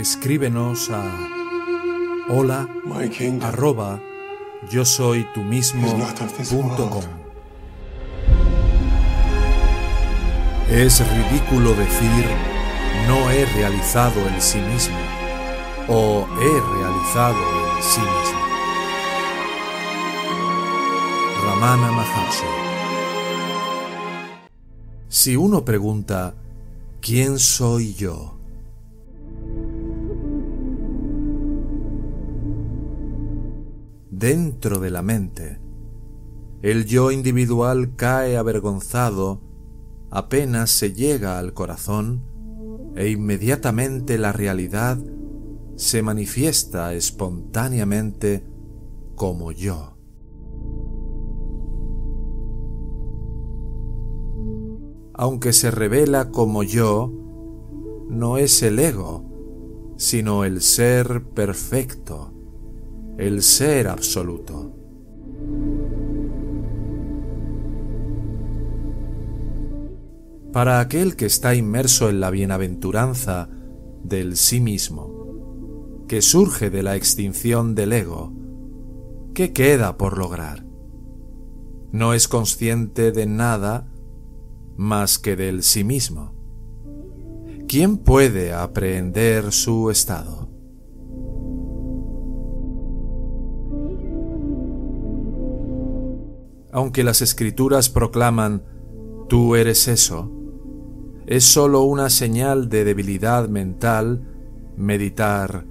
Escríbenos a hola arroba yo soy tú mismo is not of this punto world. com. Es ridículo decir no he realizado el sí mismo o he realizado el sí mismo. Ramana Maharshi Si uno pregunta ¿quién soy yo? Dentro de la mente, el yo individual cae avergonzado apenas se llega al corazón e inmediatamente la realidad se manifiesta espontáneamente como yo. Aunque se revela como yo, no es el ego, sino el ser perfecto, el ser absoluto. Para aquel que está inmerso en la bienaventuranza del sí mismo, que surge de la extinción del ego, ¿qué queda por lograr? No es consciente de nada más que del sí mismo. ¿Quién puede aprehender su estado? Aunque las escrituras proclaman tú eres eso, es sólo una señal de debilidad mental meditar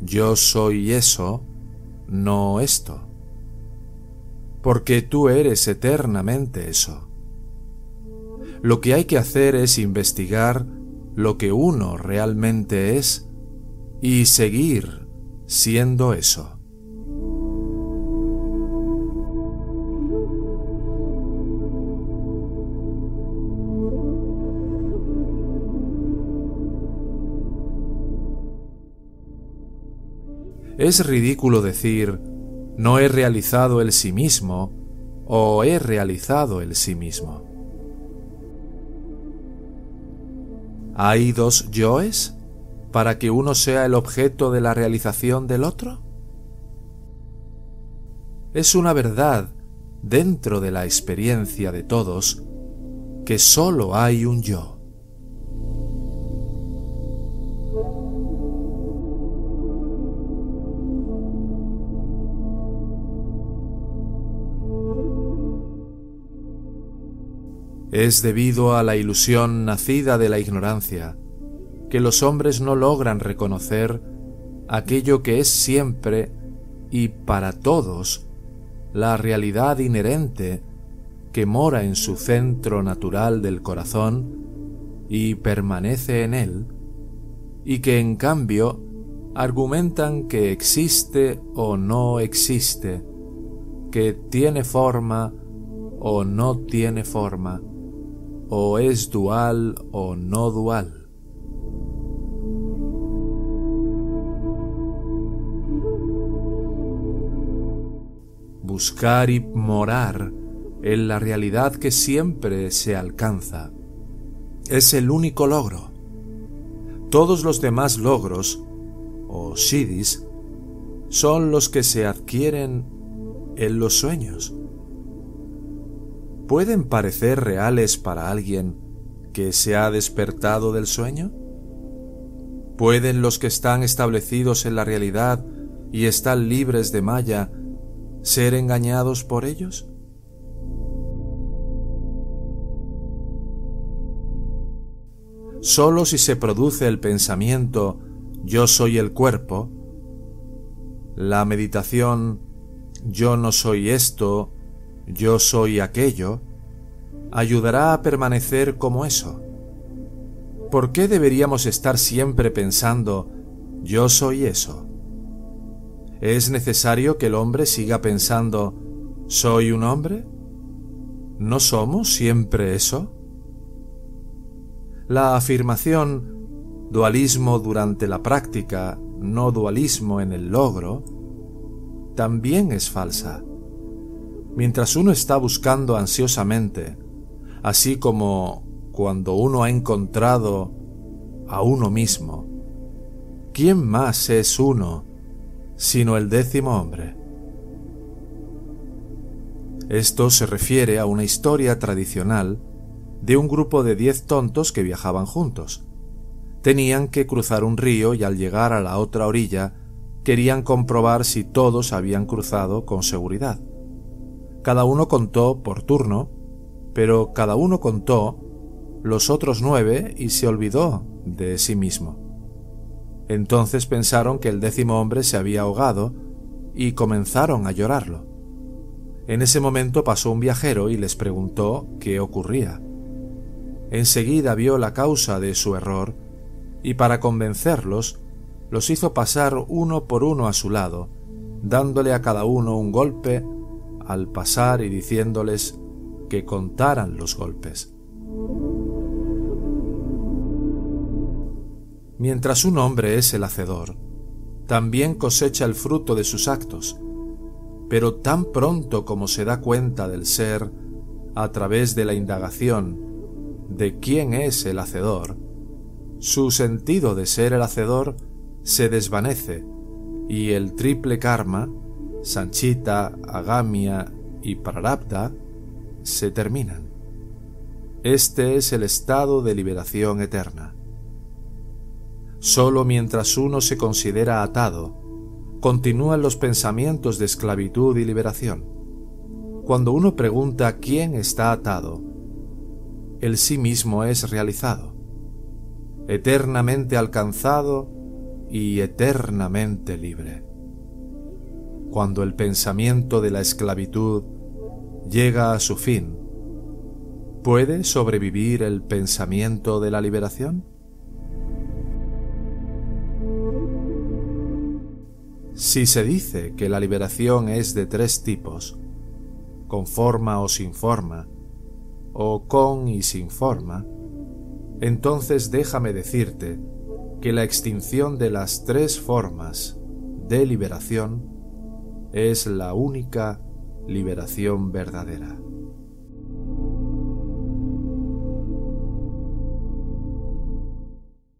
yo soy eso, no esto. Porque tú eres eternamente eso. Lo que hay que hacer es investigar lo que uno realmente es y seguir siendo eso. Es ridículo decir no he realizado el sí mismo o he realizado el sí mismo. ¿Hay dos yoes para que uno sea el objeto de la realización del otro? Es una verdad dentro de la experiencia de todos que sólo hay un yo. Es debido a la ilusión nacida de la ignorancia que los hombres no logran reconocer aquello que es siempre y para todos la realidad inherente que mora en su centro natural del corazón y permanece en él, y que en cambio argumentan que existe o no existe, que tiene forma o no tiene forma, o es dual o no dual. Buscar y morar en la realidad que siempre se alcanza es el único logro. Todos los demás logros, o siddhis, son los que se adquieren en los sueños pueden parecer reales para alguien que se ha despertado del sueño? ¿Pueden los que están establecidos en la realidad y están libres de malla ser engañados por ellos? Solo si se produce el pensamiento yo soy el cuerpo, la meditación yo no soy esto, yo soy aquello, ayudará a permanecer como eso. ¿Por qué deberíamos estar siempre pensando yo soy eso? ¿Es necesario que el hombre siga pensando soy un hombre? ¿No somos siempre eso? La afirmación dualismo durante la práctica, no dualismo en el logro, también es falsa mientras uno está buscando ansiosamente, así como cuando uno ha encontrado a uno mismo, ¿quién más es uno sino el décimo hombre? Esto se refiere a una historia tradicional de un grupo de diez tontos que viajaban juntos. Tenían que cruzar un río y al llegar a la otra orilla querían comprobar si todos habían cruzado con seguridad. Cada uno contó por turno, pero cada uno contó los otros nueve y se olvidó de sí mismo. Entonces pensaron que el décimo hombre se había ahogado y comenzaron a llorarlo. En ese momento pasó un viajero y les preguntó qué ocurría. Enseguida vio la causa de su error y para convencerlos los hizo pasar uno por uno a su lado, dándole a cada uno un golpe al pasar y diciéndoles que contaran los golpes. Mientras un hombre es el hacedor, también cosecha el fruto de sus actos, pero tan pronto como se da cuenta del ser, a través de la indagación de quién es el hacedor, su sentido de ser el hacedor se desvanece y el triple karma, Sanchita, Agamia y Prarabdha, se terminan. Este es el estado de liberación eterna. Solo mientras uno se considera atado, continúan los pensamientos de esclavitud y liberación. Cuando uno pregunta quién está atado, el sí mismo es realizado, eternamente alcanzado y eternamente libre. Cuando el pensamiento de la esclavitud llega a su fin, ¿puede sobrevivir el pensamiento de la liberación? Si se dice que la liberación es de tres tipos, con forma o sin forma, o con y sin forma, entonces déjame decirte que la extinción de las tres formas de liberación es la única liberación verdadera.